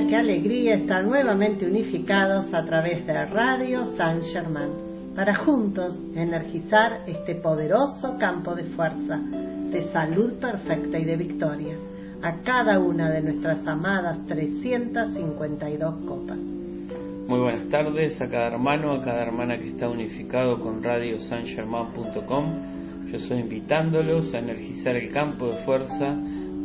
alegría, qué alegría estar nuevamente unificados a través de Radio San Germán para juntos energizar este poderoso campo de fuerza, de salud perfecta y de victoria a cada una de nuestras amadas 352 copas. Muy buenas tardes a cada hermano, a cada hermana que está unificado con radiosangerman.com. Yo estoy invitándolos a energizar el campo de fuerza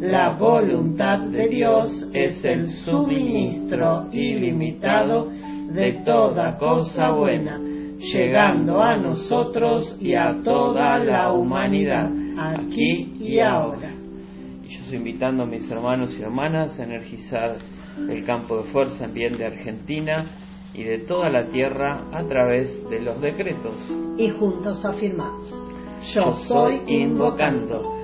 La voluntad de Dios es el suministro ilimitado de toda cosa buena, llegando a nosotros y a toda la humanidad, aquí y ahora. Y yo estoy invitando a mis hermanos y hermanas a energizar el campo de fuerza en bien de Argentina y de toda la tierra a través de los decretos. Y juntos afirmamos, yo soy invocando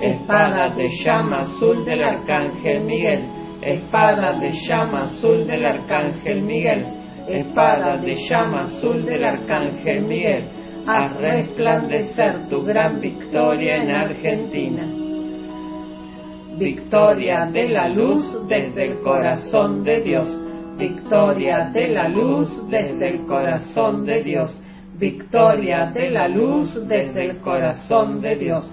Espada de llama azul del Arcángel Miguel, espada de llama azul del Arcángel Miguel, espada de llama azul del Arcángel Miguel, haz resplandecer tu gran victoria en Argentina. Victoria de la luz desde el corazón de Dios, victoria de la luz desde el corazón de Dios, victoria de la luz desde el corazón de Dios,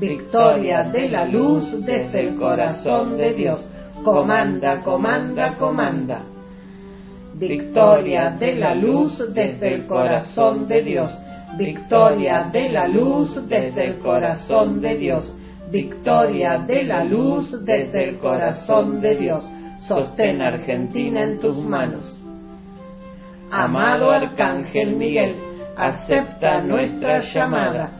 victoria de la luz desde el corazón de Dios. Comanda, comanda, comanda. Victoria de la luz desde el corazón de Dios. Victoria de la luz desde el corazón de Dios. Victoria de la luz desde el corazón de Dios. Sostén Argentina en tus manos. Amado Arcángel Miguel, acepta nuestra llamada.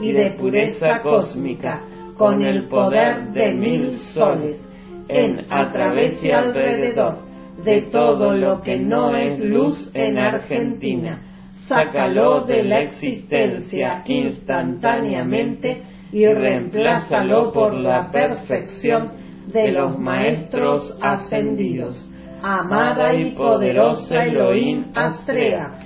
y de pureza cósmica con el poder de mil soles en, a alrededor de todo lo que no es luz en Argentina. Sácalo de la existencia instantáneamente y reemplázalo por la perfección de los maestros ascendidos. Amada y poderosa Elohim Astrea,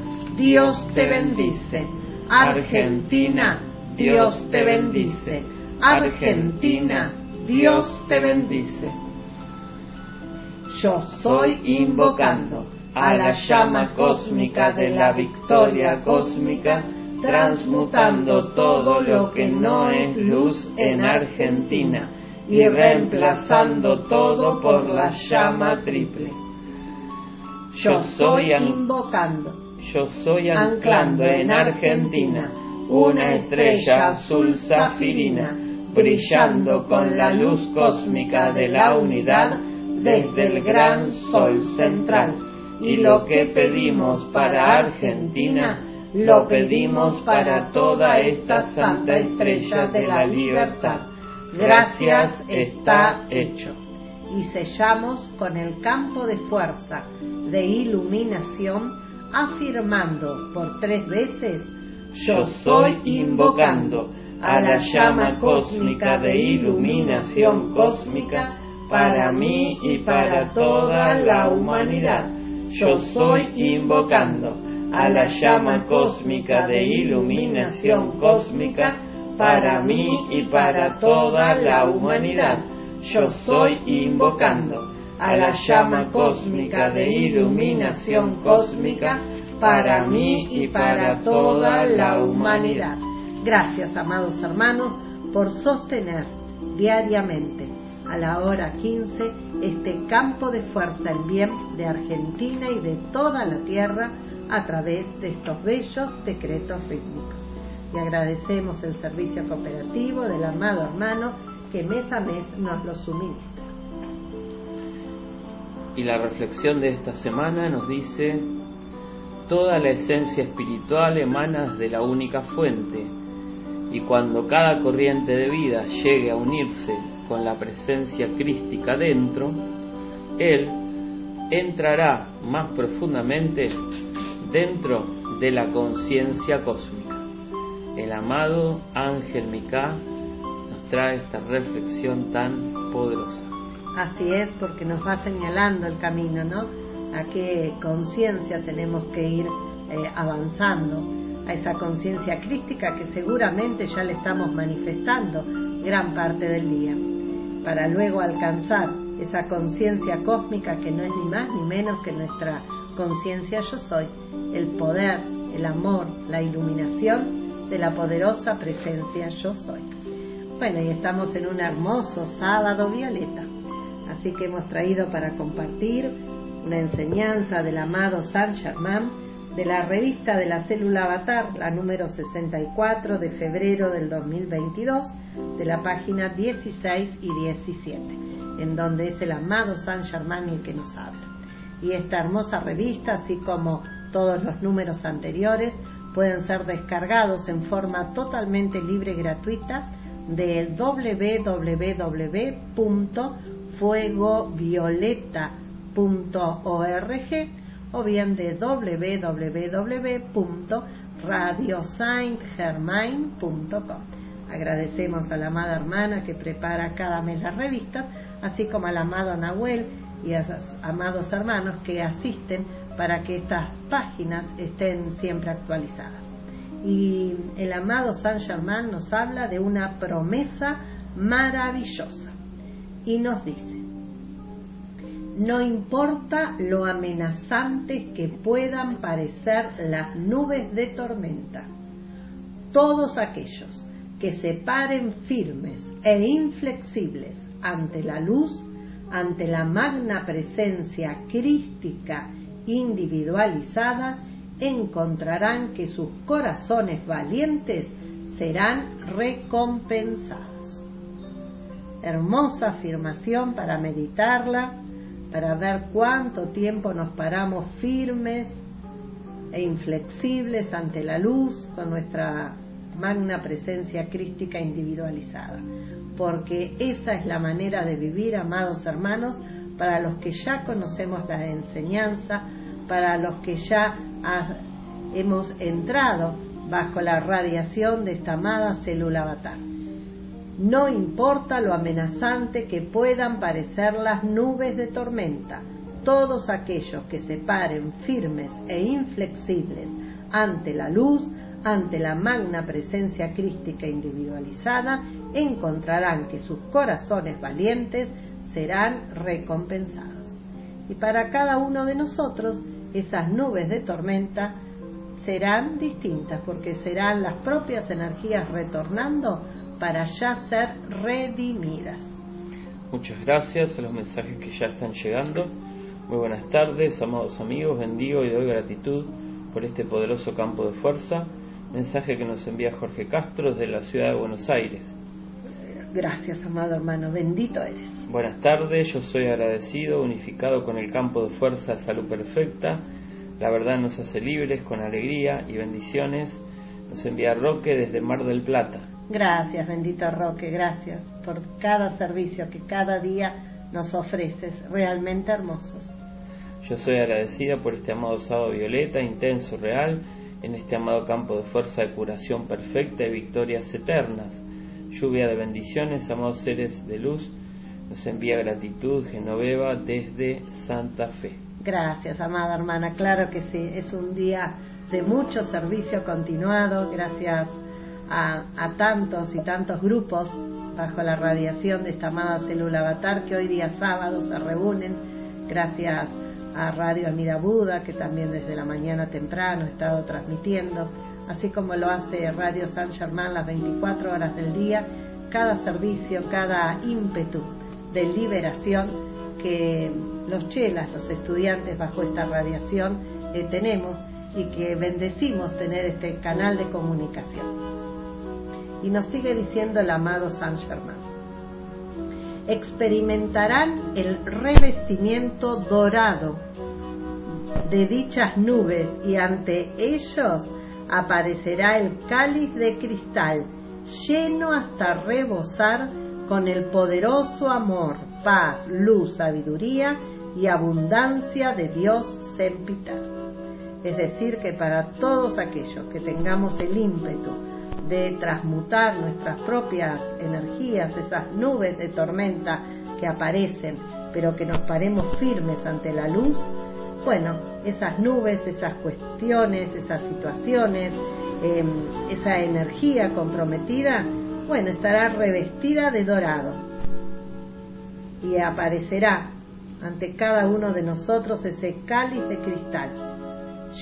Dios te bendice. Argentina, Dios te bendice. Argentina, Dios te bendice. Yo soy invocando a la llama cósmica de la victoria cósmica, transmutando todo lo que no es luz en Argentina y reemplazando todo por la llama triple. Yo soy invocando, yo soy anclando en Argentina una estrella azul zafirina, brillando con la luz cósmica de la unidad desde el gran sol central. Y lo que pedimos para Argentina, lo pedimos para toda esta santa estrella de la libertad. Gracias está hecho. Y sellamos con el campo de fuerza de iluminación, afirmando por tres veces, yo soy invocando a la llama cósmica de iluminación cósmica para mí y para toda la humanidad. Yo soy invocando a la llama cósmica de iluminación cósmica para mí y para toda la humanidad. Yo soy invocando a la llama cósmica de iluminación cósmica para mí y para toda la humanidad. Gracias, amados hermanos, por sostener diariamente a la hora 15 este campo de fuerza en bien de Argentina y de toda la tierra a través de estos bellos decretos rítmicos. Y agradecemos el servicio cooperativo del amado hermano que mes a mes nos lo suministra. Y la reflexión de esta semana nos dice, toda la esencia espiritual emana de la única fuente, y cuando cada corriente de vida llegue a unirse con la presencia crística dentro, él entrará más profundamente dentro de la conciencia cósmica. El amado Ángel Mika nos trae esta reflexión tan poderosa. Así es, porque nos va señalando el camino, ¿no? A qué conciencia tenemos que ir eh, avanzando, a esa conciencia crística que seguramente ya le estamos manifestando gran parte del día, para luego alcanzar esa conciencia cósmica que no es ni más ni menos que nuestra conciencia yo soy, el poder, el amor, la iluminación de la poderosa presencia yo soy. Bueno, y estamos en un hermoso sábado violeta. Así que hemos traído para compartir una enseñanza del amado Saint Germain de la revista de la célula Avatar, la número 64 de febrero del 2022, de la página 16 y 17, en donde es el amado Saint Germain el que nos habla. Y esta hermosa revista, así como todos los números anteriores, pueden ser descargados en forma totalmente libre y gratuita del www fuegovioleta.org o bien de www.radiosaintgermain.com. Agradecemos a la amada hermana que prepara cada mes las revistas, así como al amado Nahuel y a sus amados hermanos que asisten para que estas páginas estén siempre actualizadas. Y el amado Saint Germain nos habla de una promesa maravillosa y nos dice, no importa lo amenazantes que puedan parecer las nubes de tormenta, todos aquellos que se paren firmes e inflexibles ante la luz, ante la magna presencia crística individualizada, encontrarán que sus corazones valientes serán recompensados hermosa afirmación para meditarla, para ver cuánto tiempo nos paramos firmes e inflexibles ante la luz con nuestra magna presencia crística individualizada. Porque esa es la manera de vivir, amados hermanos, para los que ya conocemos la enseñanza, para los que ya hemos entrado bajo la radiación de esta amada célula avatar no importa lo amenazante que puedan parecer las nubes de tormenta, todos aquellos que se paren firmes e inflexibles ante la luz, ante la magna presencia crística individualizada, encontrarán que sus corazones valientes serán recompensados. Y para cada uno de nosotros, esas nubes de tormenta serán distintas, porque serán las propias energías retornando para ya ser redimidas. Muchas gracias a los mensajes que ya están llegando. Muy buenas tardes, amados amigos. Bendigo y doy gratitud por este poderoso campo de fuerza. Mensaje que nos envía Jorge Castro desde la ciudad de Buenos Aires. Gracias, amado hermano. Bendito eres. Buenas tardes, yo soy agradecido, unificado con el campo de fuerza salud perfecta. La verdad nos hace libres con alegría y bendiciones. Nos envía Roque desde Mar del Plata. Gracias, bendito Roque, gracias por cada servicio que cada día nos ofreces, realmente hermosos. Yo soy agradecida por este amado sábado violeta, intenso, real, en este amado campo de fuerza de curación perfecta y victorias eternas. Lluvia de bendiciones, amados seres de luz, nos envía gratitud Genoveva desde Santa Fe. Gracias, amada hermana. Claro que sí, es un día de mucho servicio continuado, gracias a, tantos y tantos grupos bajo la radiación de esta amada célula avatar que hoy día sábado se reúnen, gracias a Radio Amida Buda, que también desde la mañana temprano ha estado transmitiendo, así como lo hace Radio San Germán las 24 horas del día, cada servicio, cada ímpetu de liberación que los chelas, los estudiantes bajo esta radiación eh, tenemos y que bendecimos tener este canal de comunicación. Y nos sigue diciendo el amado San Germán. Experimentarán el revestimiento dorado de dichas nubes y ante ellos aparecerá el cáliz de cristal lleno hasta rebosar con el poderoso amor, paz, luz, sabiduría y abundancia de Dios sempiterno. Es decir, que para todos aquellos que tengamos el ímpetu de transmutar nuestras propias energías, esas nubes de tormenta que aparecen, pero que nos paremos firmes ante la luz, bueno, esas nubes, esas cuestiones, esas situaciones, em, esa energía comprometida, bueno, estará revestida de dorado y aparecerá ante cada uno de nosotros ese cáliz de cristal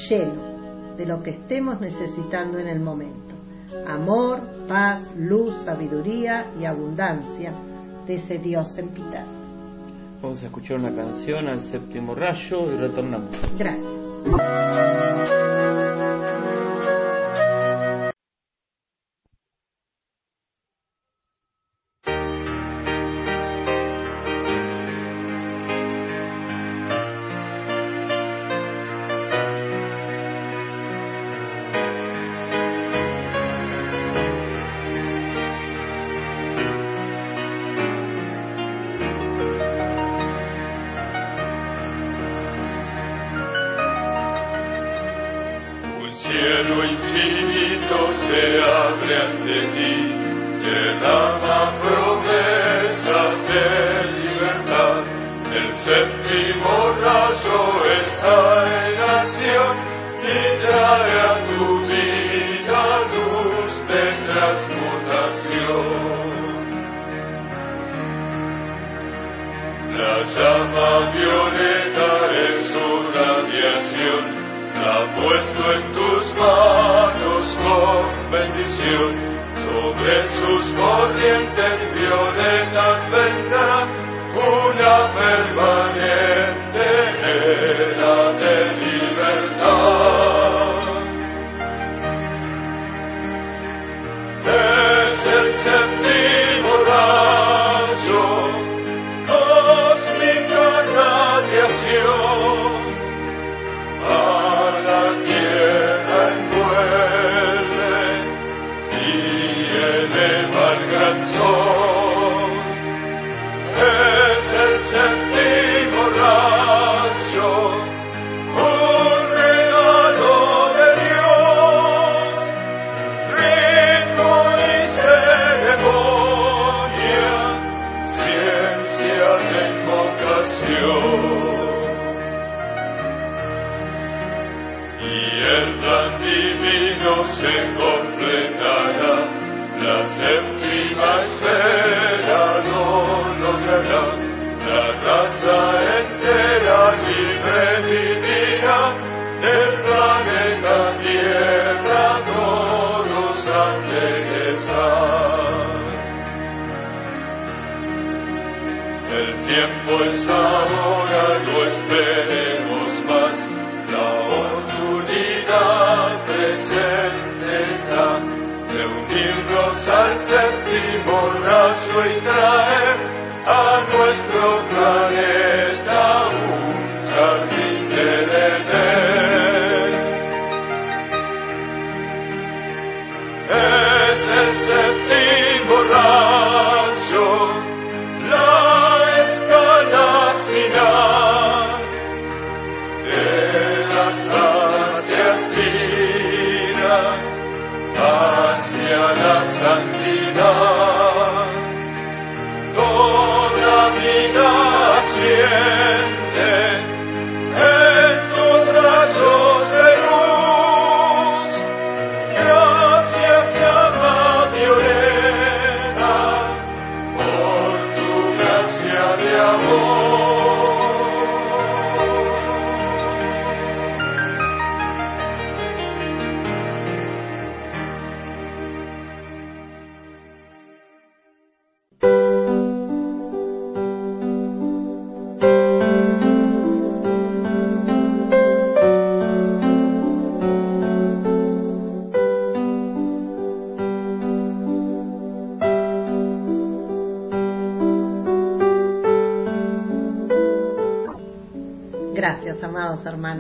lleno de lo que estemos necesitando en el momento. Amor, paz, luz, sabiduría y abundancia de ese Dios en piedad. Vamos a escuchar una canción al séptimo rayo y retornamos. Gracias.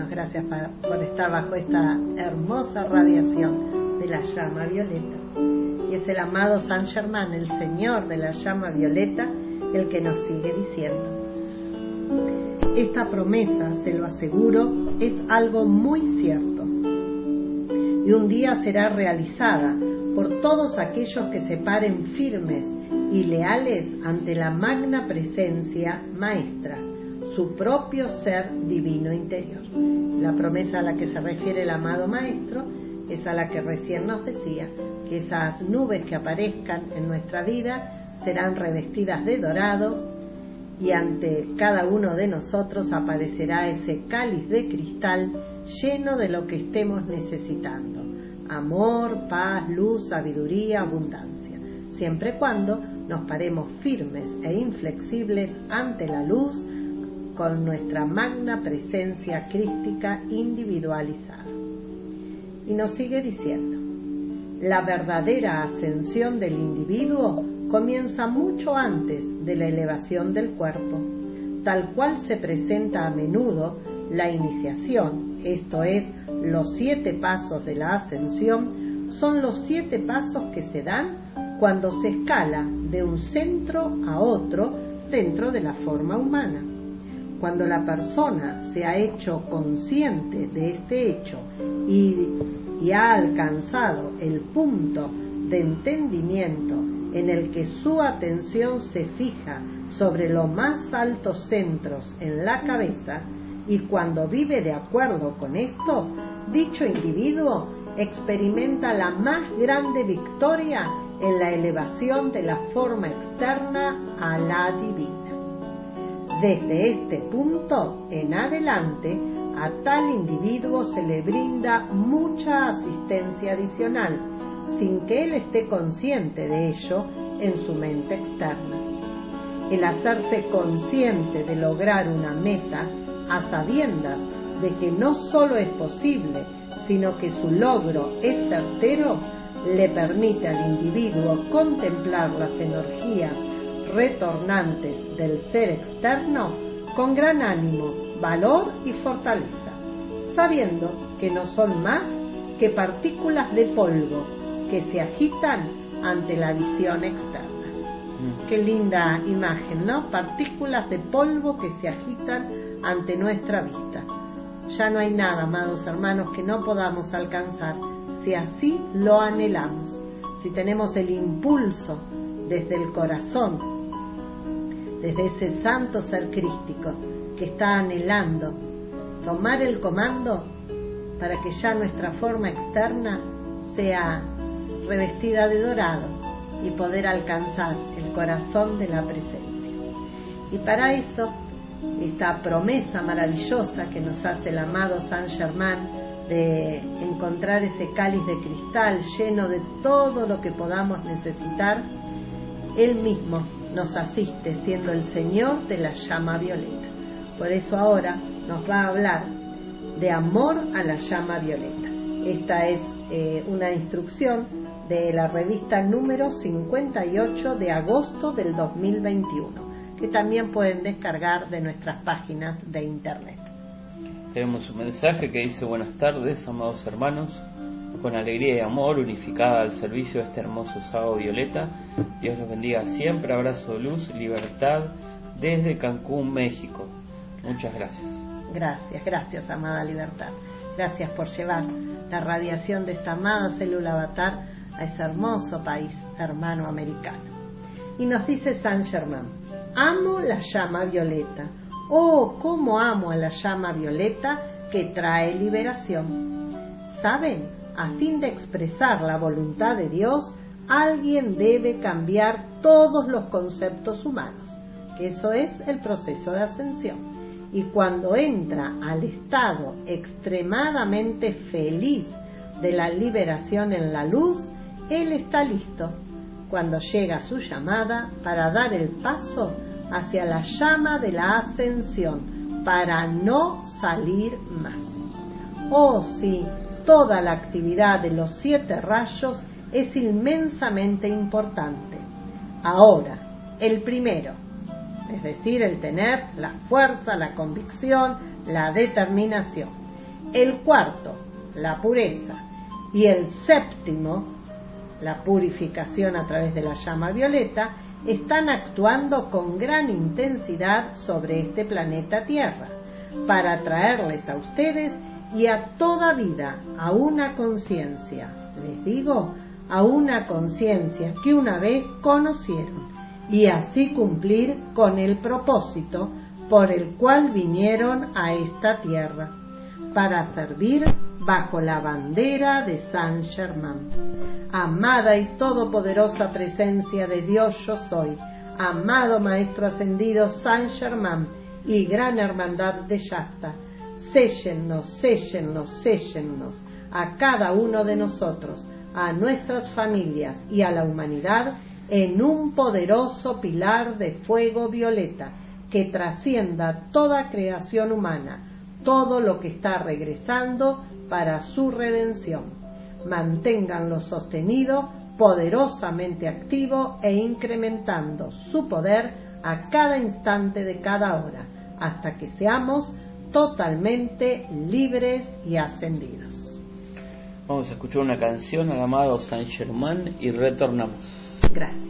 Gracias por estar bajo esta hermosa radiación de la llama violeta. Y es el amado San Germán, el Señor de la llama violeta, el que nos sigue diciendo. Esta promesa, se lo aseguro, es algo muy cierto. Y un día será realizada por todos aquellos que se paren firmes y leales ante la magna presencia maestra su propio ser divino interior. La promesa a la que se refiere el amado Maestro es a la que recién nos decía, que esas nubes que aparezcan en nuestra vida serán revestidas de dorado y ante cada uno de nosotros aparecerá ese cáliz de cristal lleno de lo que estemos necesitando, amor, paz, luz, sabiduría, abundancia, siempre cuando nos paremos firmes e inflexibles ante la luz, con nuestra magna presencia crística individualizada. Y nos sigue diciendo, la verdadera ascensión del individuo comienza mucho antes de la elevación del cuerpo, tal cual se presenta a menudo la iniciación, esto es, los siete pasos de la ascensión, son los siete pasos que se dan cuando se escala de un centro a otro dentro de la forma humana. Cuando la persona se ha hecho consciente de este hecho y, ha alcanzado el punto de entendimiento en el que su atención se fija sobre los más altos centros en la cabeza y cuando vive de acuerdo con esto, dicho individuo experimenta la más grande victoria en la elevación de la forma externa a la divina. Desde este punto en adelante, a tal individuo se le brinda mucha asistencia adicional, sin que él esté consciente de ello en su mente externa. El hacerse consciente de lograr una meta a sabiendas de que no solo es posible, sino que su logro es certero, le permite al individuo contemplar las energías retornantes del ser externo con gran ánimo, valor y fortaleza, sabiendo que no son más que partículas de polvo que se agitan ante la visión externa. Mm. Qué linda imagen, ¿no? Partículas de polvo que se agitan ante nuestra vista. Ya no hay nada, amados hermanos, que no podamos alcanzar si así lo anhelamos, si tenemos el impulso desde el corazón desde ese santo ser crístico que está anhelando tomar el comando para que ya nuestra forma externa sea revestida de dorado y poder alcanzar el corazón de la presencia. Y para eso esta promesa maravillosa que nos hace el amado Saint Germain de encontrar ese cáliz de cristal lleno de todo lo que podamos necesitar, Él mismo nos asiste siendo el Señor de la llama violeta. Por eso ahora nos va a hablar de amor a la llama violeta. Esta es eh, una instrucción de la revista número 58 de agosto del 2021, que también pueden descargar de nuestras páginas de internet. Tenemos un mensaje que dice buenas tardes, amados hermanos, con alegría y amor, unificada al servicio de este hermoso sábado violeta. Dios los bendiga siempre, abrazo luz, libertad desde Cancún, México. Muchas gracias. Gracias, gracias, amada libertad. Gracias por llevar la radiación de esta amada célula avatar a ese hermoso país hermano americano. Y nos dice San Germán, amo la llama violeta Oh, cómo amo a la llama violeta que trae liberación. ¿Saben? A fin de expresar la voluntad de Dios, alguien debe cambiar todos los conceptos humanos, eso es el proceso de ascensión. Y cuando entra al estado extremadamente feliz de la liberación en la luz, Él está listo cuando llega su llamada para dar el paso hacia la llama de la ascensión para no salir más. Oh sí, toda la actividad de los siete rayos es inmensamente importante. Ahora, el primero, es decir, el tener la fuerza, la convicción, la determinación. El cuarto, la pureza. Y el séptimo, la purificación a través de la llama violeta, están actuando con gran intensidad sobre este planeta Tierra para traerles a ustedes y a toda vida a una conciencia, les digo, a una conciencia que una vez conocieron y así cumplir con el propósito por el cual vinieron a esta tierra, para servir bajo la bandera de San Germán. Amada y todopoderosa presencia de Dios yo soy, amado Maestro Ascendido San Germán y gran hermandad de Yasta, séllennos, séllennos, séllennos a cada uno de nosotros, a nuestras familias y a la humanidad en un poderoso pilar de fuego violeta que trascienda toda creación humana, todo lo que está regresando para su redención. Manténganlo sostenido, poderosamente activo e incrementando su poder a cada instante de cada hora, hasta que seamos totalmente libres y ascendidos. Vamos a escuchar una canción al amado Saint Germain y retornamos. Gracias.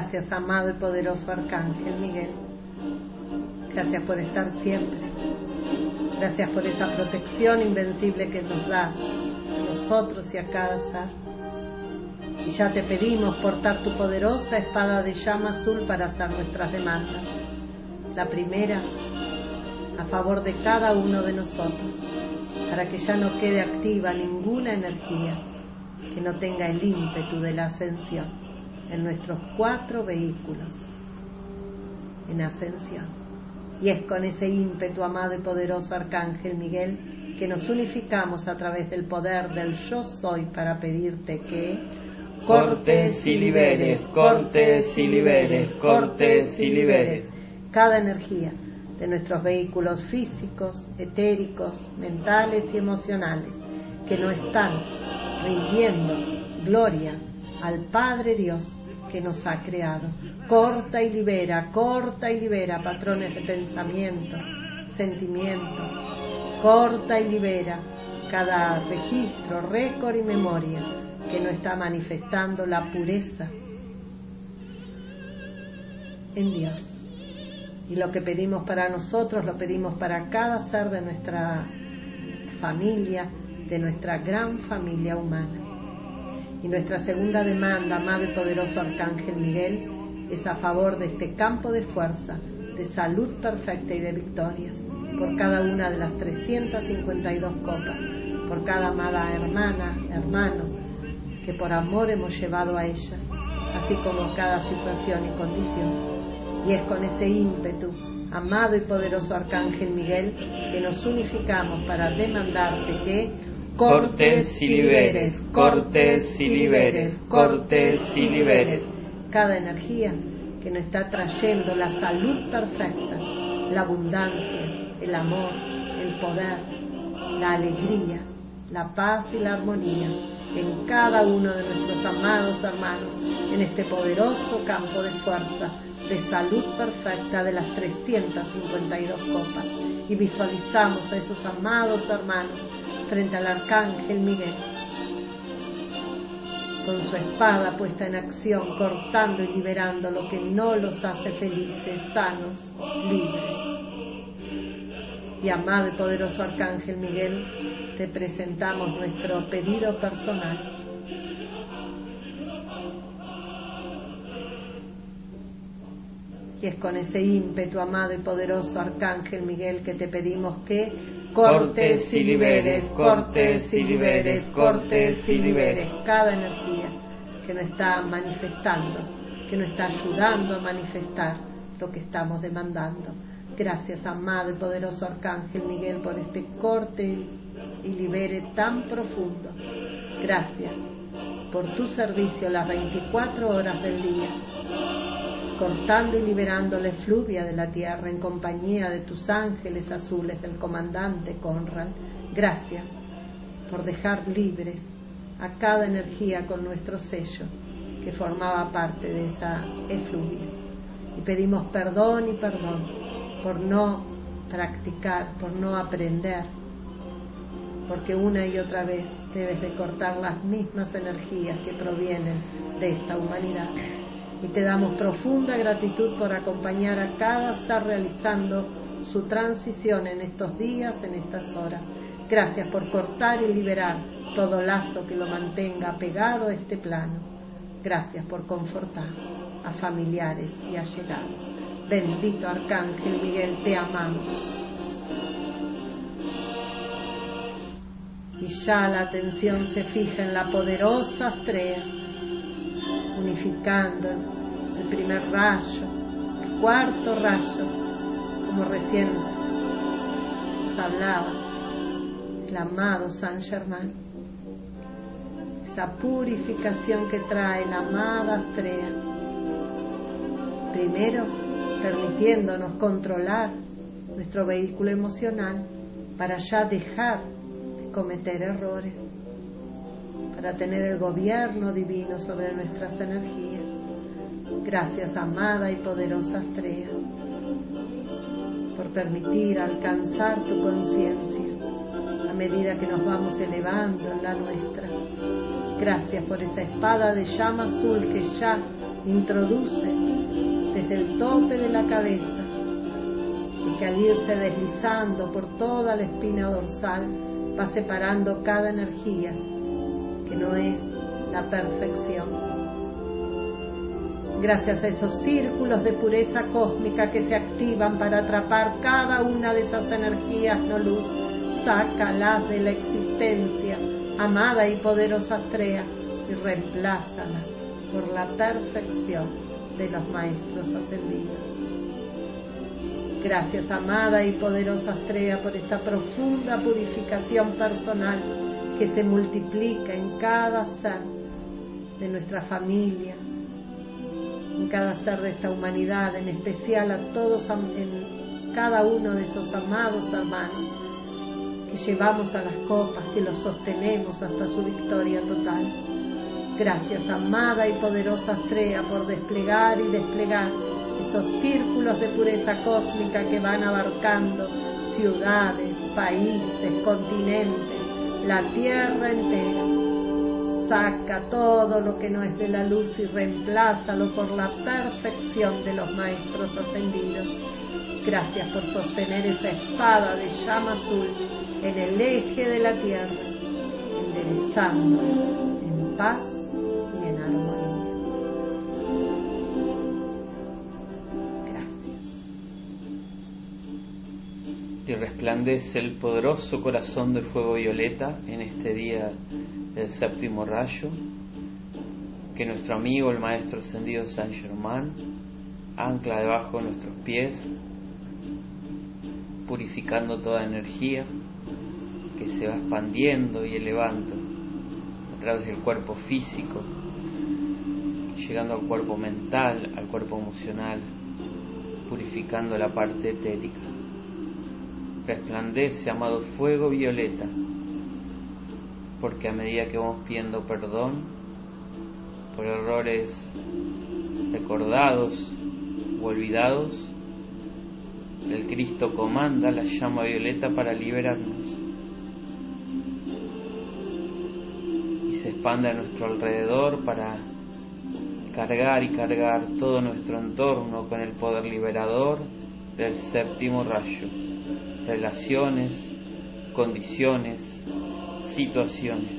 Gracias, amado y poderoso Arcángel Miguel. Gracias por estar siempre. Gracias por esa protección invencible que nos das a nosotros y a cada ser. Y ya te pedimos portar tu poderosa espada de llama azul para hacer nuestras demandas. La primera, a favor de cada uno de nosotros, para que ya no quede activa ninguna energía que no tenga el ímpetu de la ascensión en nuestros cuatro vehículos en ascensión. Y es con ese ímpetu, amado y poderoso Arcángel Miguel, que nos unificamos a través del poder del yo soy para pedirte que cortes y liberes, cortes y liberes, cortes y liberes cada energía de nuestros vehículos físicos, etéricos, mentales y emocionales que no están rindiendo gloria al Padre Dios que nos ha creado. Corta y libera, corta y libera patrones de pensamiento, sentimiento. Corta y libera cada registro, récord y memoria que no está manifestando la pureza en Dios. Y lo que pedimos para nosotros lo pedimos para cada ser de nuestra familia, de nuestra gran familia humana. Y nuestra segunda demanda, amado y poderoso Arcángel Miguel, es a favor de este campo de fuerza, de salud perfecta y de victorias, por cada una de las 352 copas, por cada amada hermana, hermano, que por amor hemos llevado a ellas, así como cada situación y condición. Y es con ese ímpetu, amado y poderoso Arcángel Miguel, que nos unificamos para demandarte que cortes y liberes, cortes y liberes, cortes y liberes. Cada energía que nos está trayendo la salud perfecta, la abundancia, el amor, el poder, la alegría, la paz y la armonía en cada uno de nuestros amados hermanos en este poderoso campo de fuerza de salud perfecta de las 352 copas. Y visualizamos a esos amados hermanos frente al arcángel Miguel con su espada puesta en acción, cortando y liberando lo que no los hace felices, sanos, libres. Y amado y poderoso Arcángel Miguel, te presentamos nuestro pedido personal. Y es con ese ímpetu, amado y poderoso Arcángel Miguel, que te pedimos que cortes y liberes, cortes y liberes, cortes y liberes cada energía que nos está manifestando, que nos está ayudando a manifestar lo que estamos demandando. Gracias, amado y poderoso Arcángel Miguel, por este corte y libere tan profundo. Gracias por tu servicio las 24 horas del día cortando y liberando la efluvia de la tierra en compañía de tus ángeles azules del comandante Conrad. Gracias por dejar libres a cada energía con nuestro sello que formaba parte de esa efluvia. Y pedimos perdón y perdón por no practicar, por no aprender, porque una y otra vez debes de cortar las mismas energías que provienen de esta humanidad. Y te damos profunda gratitud por acompañar a cada ser realizando su transición en estos días, en estas horas. Gracias por cortar y liberar todo lazo que lo mantenga pegado a este plano. Gracias por confortar a familiares y allegados. Bendito Arcángel Miguel, te amamos. Y ya la atención se fija en la poderosa estrella, unificando el primer rayo, el cuarto rayo, como recién nos hablaba el amado San Germán. Esa purificación que trae la amada estrella. Primero, permitiéndonos controlar nuestro vehículo emocional para ya dejar de cometer errores, para tener el gobierno divino sobre nuestras energías. Gracias, amada y poderosa estrella, por permitir alcanzar tu conciencia a medida que nos vamos elevando en la nuestra. Gracias por esa espada de llama azul que ya introduces desde el tope de la cabeza y que al irse deslizando por toda la espina dorsal va separando cada energía que no es la perfección. Gracias a esos círculos de pureza cósmica que se activan para atrapar cada una de esas energías no luz, sácalas de la existencia, amada y poderosa estrella, y reemplázala por la perfección de los maestros ascendidos. Gracias, amada y poderosa estrella, por esta profunda purificación personal que se multiplica en cada ser de nuestra familia, en cada ser de esta humanidad, en especial a todos, en cada uno de esos amados hermanos que llevamos a las copas, que los sostenemos hasta su victoria total. Gracias, amada y poderosa estrella, por desplegar y desplegar esos círculos de pureza cósmica que van abarcando ciudades, países, continentes, la tierra entera. Saca todo lo que no es de la luz y reemplázalo por la perfección de los maestros ascendidos. Gracias por sostener esa espada de llama azul en el eje de la tierra, enderezando en paz Y resplandece el poderoso corazón de fuego violeta en este día del séptimo rayo, que nuestro amigo el Maestro Ascendido San Germán ancla debajo de nuestros pies, purificando toda energía que se va expandiendo y elevando a través del cuerpo físico, llegando al cuerpo mental, al cuerpo emocional, purificando la parte etérica. Resplandece, amado fuego violeta, porque a medida que vamos pidiendo perdón por errores recordados o olvidados, el Cristo comanda la llama violeta para liberarnos y se expande a nuestro alrededor para cargar y cargar todo nuestro entorno con el poder liberador del séptimo rayo, relaciones, condiciones, situaciones.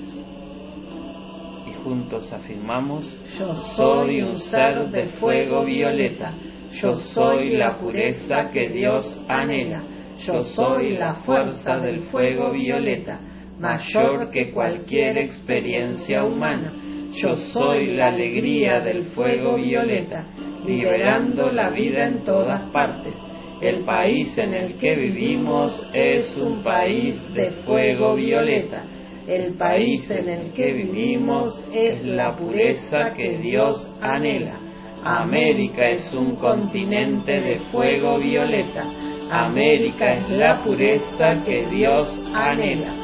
Y juntos afirmamos, yo soy un ser de fuego violeta, yo soy la pureza que Dios anhela, yo soy la fuerza del fuego violeta, mayor que cualquier experiencia humana. Yo soy la alegría del fuego violeta, liberando la vida en todas partes. El país en el que vivimos es un país de fuego violeta. El país en el que vivimos es la pureza que Dios anhela. América es un continente de fuego violeta. América es la pureza que Dios anhela.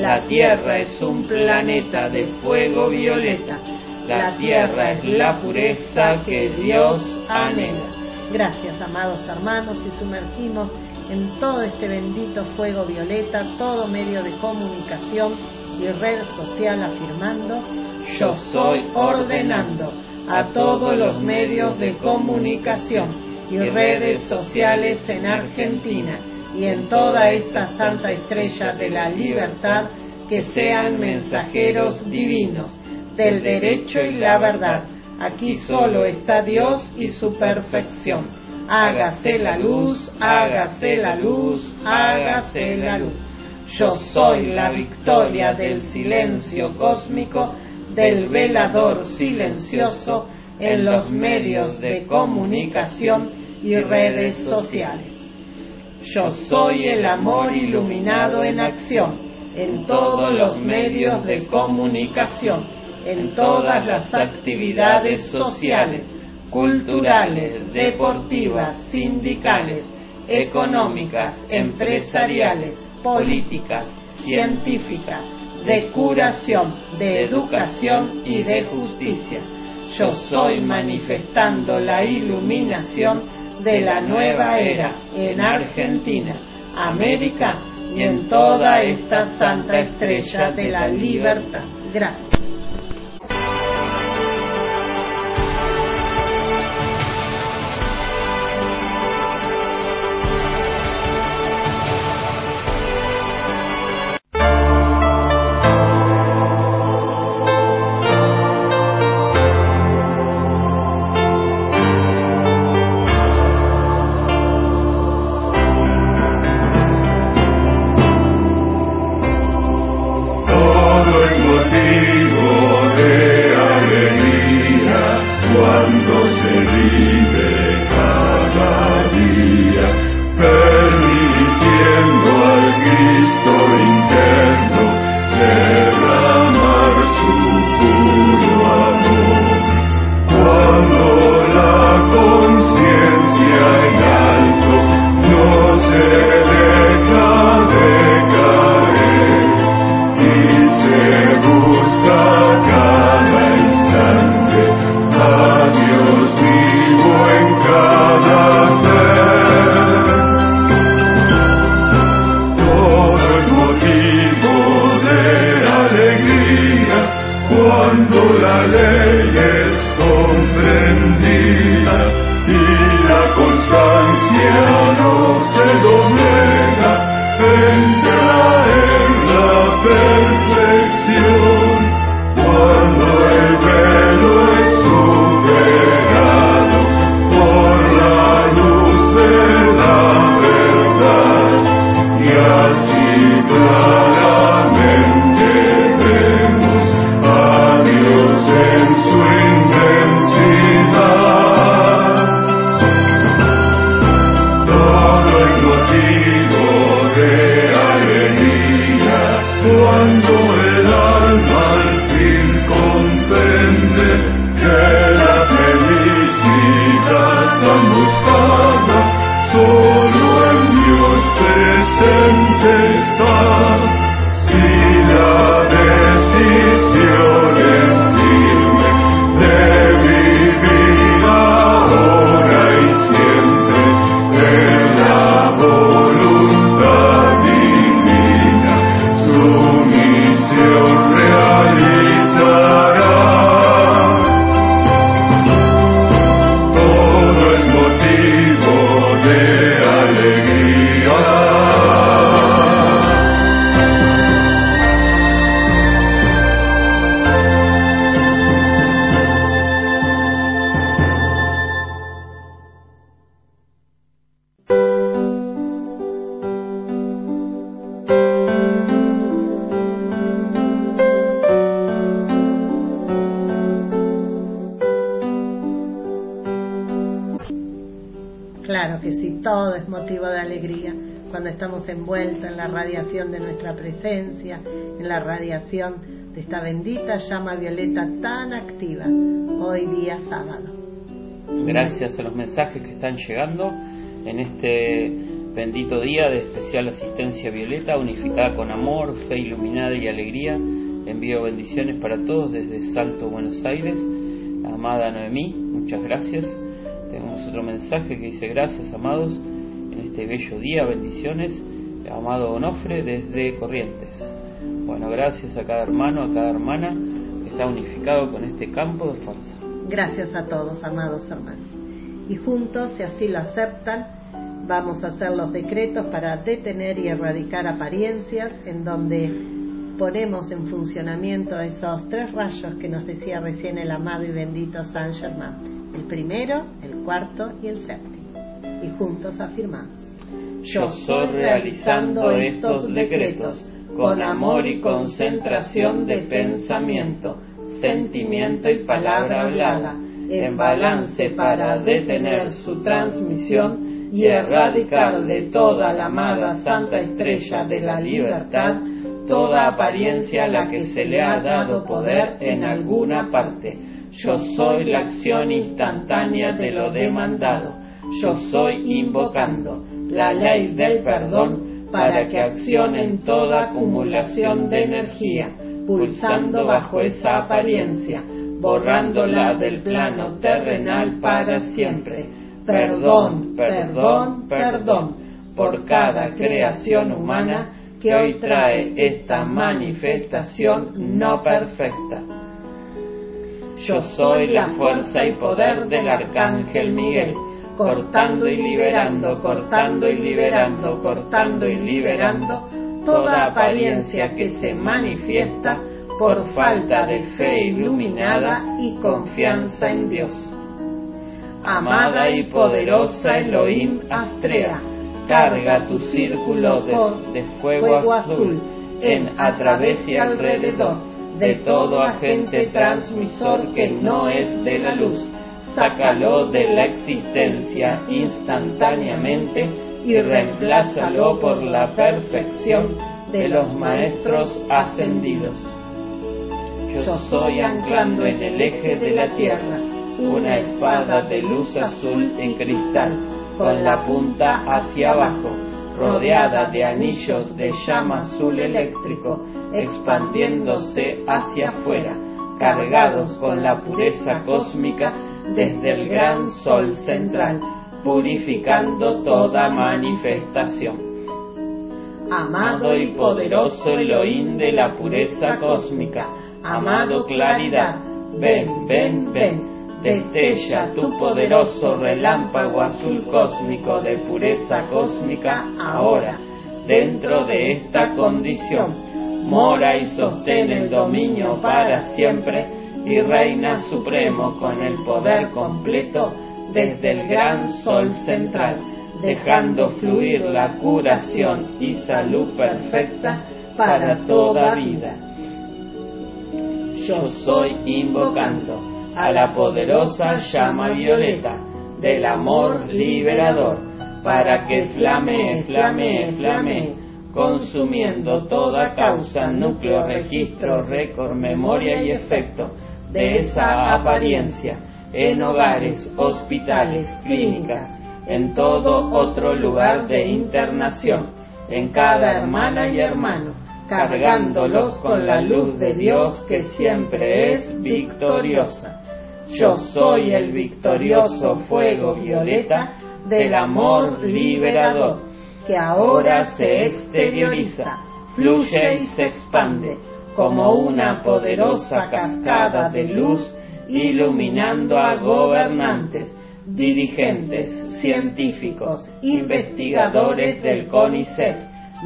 La Tierra es un planeta de fuego violeta. La Tierra es la pureza que Dios anhela. Gracias, amados hermanos, y sumergimos en todo este bendito fuego violeta, todo medio de comunicación y red social afirmando, yo soy ordenando a todos los medios de comunicación y redes sociales en Argentina y en toda esta santa estrella de la libertad que sean mensajeros divinos del derecho y la verdad. Aquí solo está Dios y su perfección. Hágase la luz, hágase la luz, hágase la luz. Yo soy la victoria del silencio cósmico, del velador silencioso en los medios de comunicación y redes sociales. Yo soy el amor iluminado en acción en todos los medios de comunicación, en todas las actividades sociales, culturales, deportivas, sindicales, económicas, empresariales, políticas, científicas, de curación, de educación y de justicia. Yo soy manifestando la iluminación de la nueva era en Argentina, América y en toda esta santa estrella de la libertad. Gracias. De esta bendita llama violeta tan activa hoy día sábado. Gracias a los mensajes que están llegando en este Bendito día de especial asistencia violeta, unificada con amor, fe iluminada y alegría. Envío bendiciones para todos desde Salto, Buenos Aires. La amada Noemí, muchas gracias. Tenemos otro mensaje que dice gracias, amados, en este bello día, bendiciones. Amado Onofre desde Corrientes. Bueno, gracias a cada hermano, a cada hermana que está unificado con este campo de fuerza. Gracias a todos, amados hermanos. Y juntos, si así lo aceptan, Vamos a hacer los decretos para detener y erradicar apariencias en donde ponemos en funcionamiento esos tres rayos que nos decía recién el amado y bendito San Germán. El primero, el cuarto y el séptimo. Y juntos afirmamos. Yo soy realizando estos decretos con amor y concentración de pensamiento, sentimiento y palabra hablada, en balance para detener su transmisión y erradicar de toda la amada Santa Estrella de la Libertad toda apariencia a la que se le ha dado poder en alguna parte. Yo soy la acción instantánea de lo demandado. Yo soy invocando la ley del perdón para que accione en toda acumulación de energía, pulsando bajo esa apariencia, borrándola del plano terrenal para siempre perdón, perdón, perdón por cada creación humana que hoy trae esta manifestación no perfecta. Yo soy la fuerza y poder del Arcángel Miguel, cortando y liberando, cortando y liberando, cortando y liberando toda apariencia que se manifiesta por falta de fe iluminada y confianza en Dios amada y poderosa Elohim Astrea, carga tu círculo de, fuego, azul en a través y alrededor de todo agente transmisor que no es de la luz. Sácalo de la existencia instantáneamente y reemplázalo por la perfección de los maestros ascendidos. Yo soy anclando en el eje de la tierra una espada de luz azul en cristal, con la punta hacia abajo, rodeada de anillos de llama azul eléctrico, expandiéndose hacia afuera, cargados con la pureza cósmica desde el gran sol central, purificando toda manifestación. Amado y poderoso Elohim de la pureza cósmica, amado claridad, ven, ven, ven destella tu poderoso relámpago azul cósmico de pureza cósmica ahora, dentro de esta condición. Mora y sostén el dominio para siempre y reina supremo con el poder completo desde el gran sol central, dejando fluir la curación y salud perfecta para toda vida. Yo soy invocando a la poderosa llama violeta del amor liberador, para que flame, flame, flame, consumiendo toda causa, núcleo, registro, récord, memoria y efecto de esa apariencia en hogares, hospitales, clínicas, en todo otro lugar de internación, en cada hermana y hermano, cargándolos con la luz de Dios que siempre es victoriosa. Yo soy el victorioso fuego violeta del amor liberador, que ahora se exterioriza, fluye y se expande como una poderosa cascada de luz iluminando a gobernantes, dirigentes, científicos, investigadores del CONICET,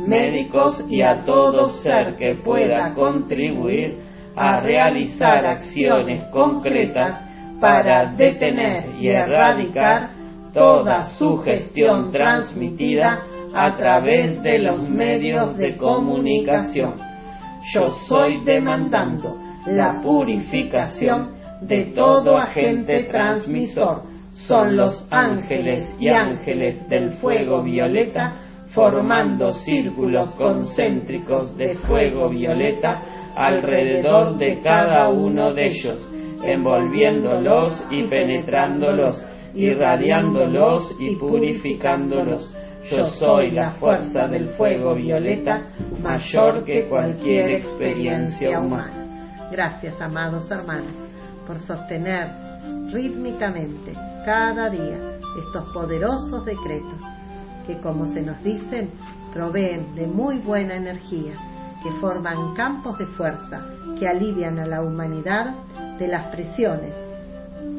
médicos y a todo ser que pueda contribuir a realizar acciones concretas para detener y erradicar toda su gestión transmitida a través de los medios de comunicación. Yo soy demandando la purificación de todo agente transmisor. Son los ángeles y ángeles del fuego violeta formando círculos concéntricos de fuego violeta alrededor de cada uno de ellos envolviéndolos y penetrándolos, irradiándolos y purificándolos. Yo soy la fuerza del fuego violeta mayor que cualquier experiencia humana. Gracias, amados hermanos, por sostener rítmicamente cada día estos poderosos decretos que, como se nos dicen, proveen de muy buena energía, que forman campos de fuerza que alivian a la humanidad de las presiones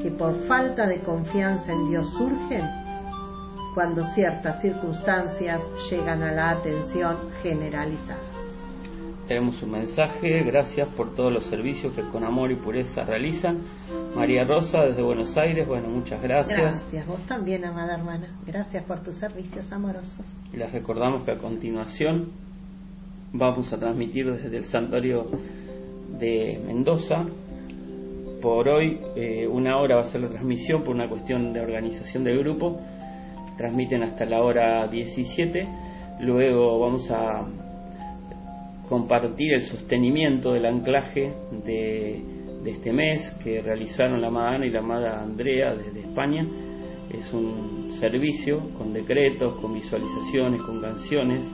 que por falta de confianza en Dios surgen cuando ciertas circunstancias llegan a la atención generalizada. Tenemos un mensaje, gracias por todos los servicios que con amor y pureza realizan. María Rosa desde Buenos Aires, bueno, muchas gracias. Gracias, vos también, amada hermana. Gracias por tus servicios amorosos. Y les recordamos que a continuación vamos a transmitir desde el santuario de Mendoza. Por hoy, eh, una hora va a ser la transmisión por una cuestión de organización del grupo transmiten hasta la hora 17. Luego vamos a compartir el sostenimiento del anclaje de, este mes que realizaron la amada Ana y la amada Andrea desde España. Es un servicio con decretos, con visualizaciones, con canciones,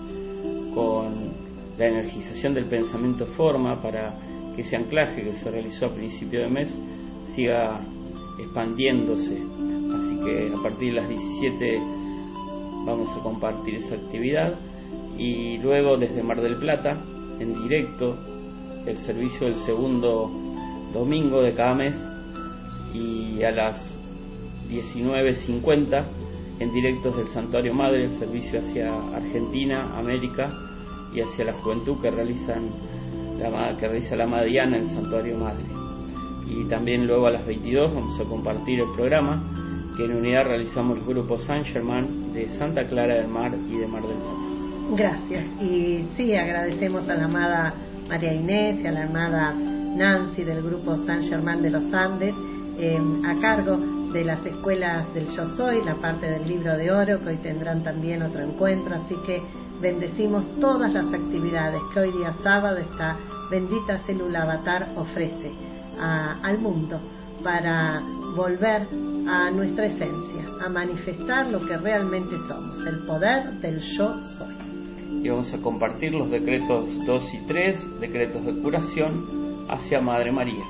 con la energización del pensamiento forma para que ese anclaje que se realizó a principio de mes siga expandiéndose. Así que a partir de las 17 vamos a compartir esa actividad. Y luego desde Mar del Plata en directo el servicio del segundo domingo de cada mes y a las 19.50 en directos del Santuario Madre el servicio hacia Argentina, América y hacia la juventud que realizan la, que realiza la Madiana en el Santuario Madre. Y también luego a las 22 vamos a compartir el programa que en unidad realizamos el grupo San Germán de Santa Clara del Mar y de Mar del Plata. Gracias. Y sí, agradecemos a la amada María Inés y a la amada Nancy del grupo San Germán de los Andes, em, a cargo de las escuelas del Yo Soy, la parte del libro de oro, que hoy tendrán también otro encuentro, así que bendecimos todas las actividades que hoy día sábado esta bendita célula avatar ofrece al mundo para volver a nuestra esencia, a manifestar lo que realmente somos, el poder del yo soy. Y vamos a compartir los decretos 2 y 3, decretos de curación hacia Madre María.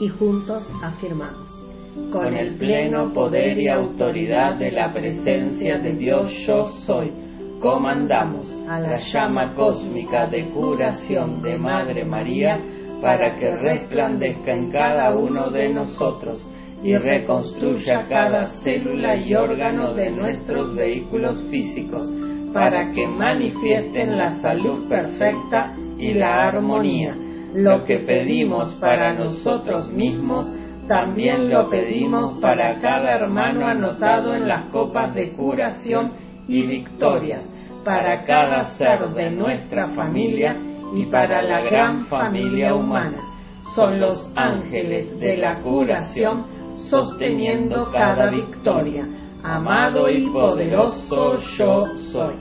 Y juntos afirmamos. Con el pleno poder y autoridad de la presencia de Dios yo soy, comandamos a la llama cósmica de curación de Madre María para que resplandezca en cada uno de nosotros y reconstruya cada célula y órgano de nuestros vehículos físicos para que manifiesten la salud perfecta y la armonía. Lo que pedimos para nosotros mismos, también lo pedimos para cada hermano anotado en las copas de curación y victorias, para cada ser de nuestra familia y para la gran familia humana. Son los ángeles de la curación sosteniendo cada victoria. Amado y poderoso yo soy.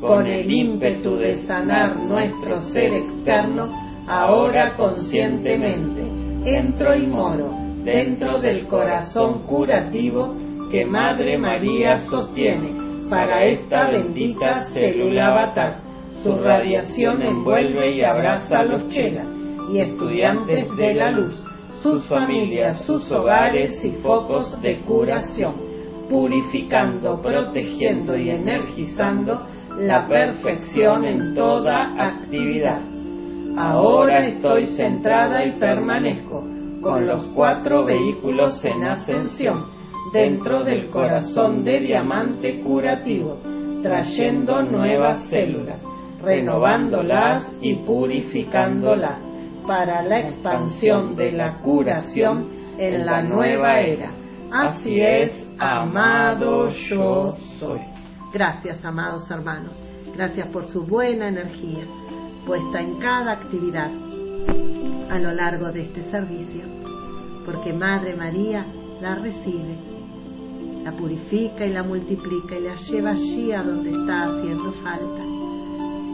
Con el ímpetu de sanar nuestro ser externo, ahora conscientemente entro y moro dentro del corazón curativo que Madre María sostiene para esta bendita célula avatar. Su radiación envuelve y abraza a los chelas y estudiantes de la luz sus familias, sus hogares y focos de curación, purificando, protegiendo y energizando la perfección en toda actividad. Ahora estoy centrada y permanezco con los cuatro vehículos en ascensión dentro del corazón de diamante curativo, trayendo nuevas células, renovándolas y purificándolas para la expansión de la curación en la nueva era. Así es, amado yo soy. Gracias, amados hermanos. Gracias por su buena energía puesta en cada actividad a lo largo de este servicio, porque Madre María la recibe, la purifica y la multiplica y la lleva allí a donde está haciendo falta.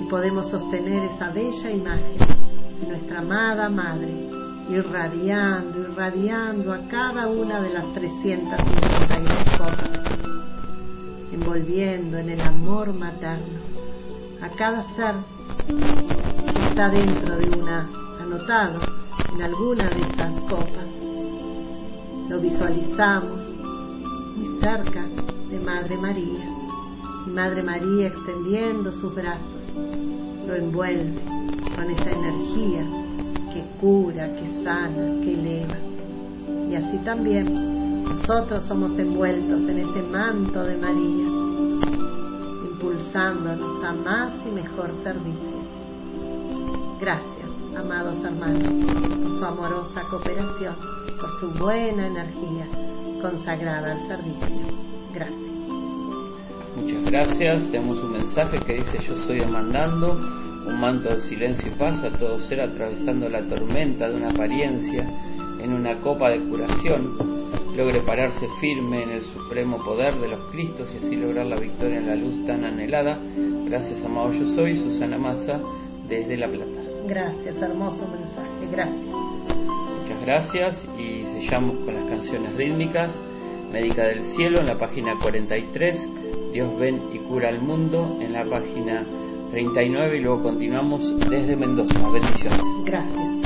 Y podemos sostener esa bella imagen nuestra amada Madre, irradiando, irradiando a cada una de las 352 cosas envolviendo en el amor materno a cada ser que está dentro de una, anotado en alguna de esas copas. Lo visualizamos muy cerca de Madre María. Y Madre María extendiendo sus brazos lo envuelve con esa energía que cura, que sana, que eleva. Y así también nosotros somos envueltos en ese manto de María, impulsándonos a más y mejor servicio. Gracias, amados hermanos, por su amorosa cooperación, por su buena energía consagrada al servicio. Gracias. Muchas gracias. Tenemos un mensaje que dice yo soy demandando un manto de silencio y paz a todo ser atravesando la tormenta de una apariencia en una copa de curación, logre pararse firme en el supremo poder de los Cristos y así lograr la victoria en la luz tan anhelada. Gracias, amado yo soy, Susana Massa, desde La Plata. Gracias, hermoso mensaje, gracias. Muchas gracias y sellamos con las canciones rítmicas. Médica del Cielo en la página 43, Dios ven y cura al mundo en la página 39 y luego continuamos desde Mendoza. Bendiciones. Gracias.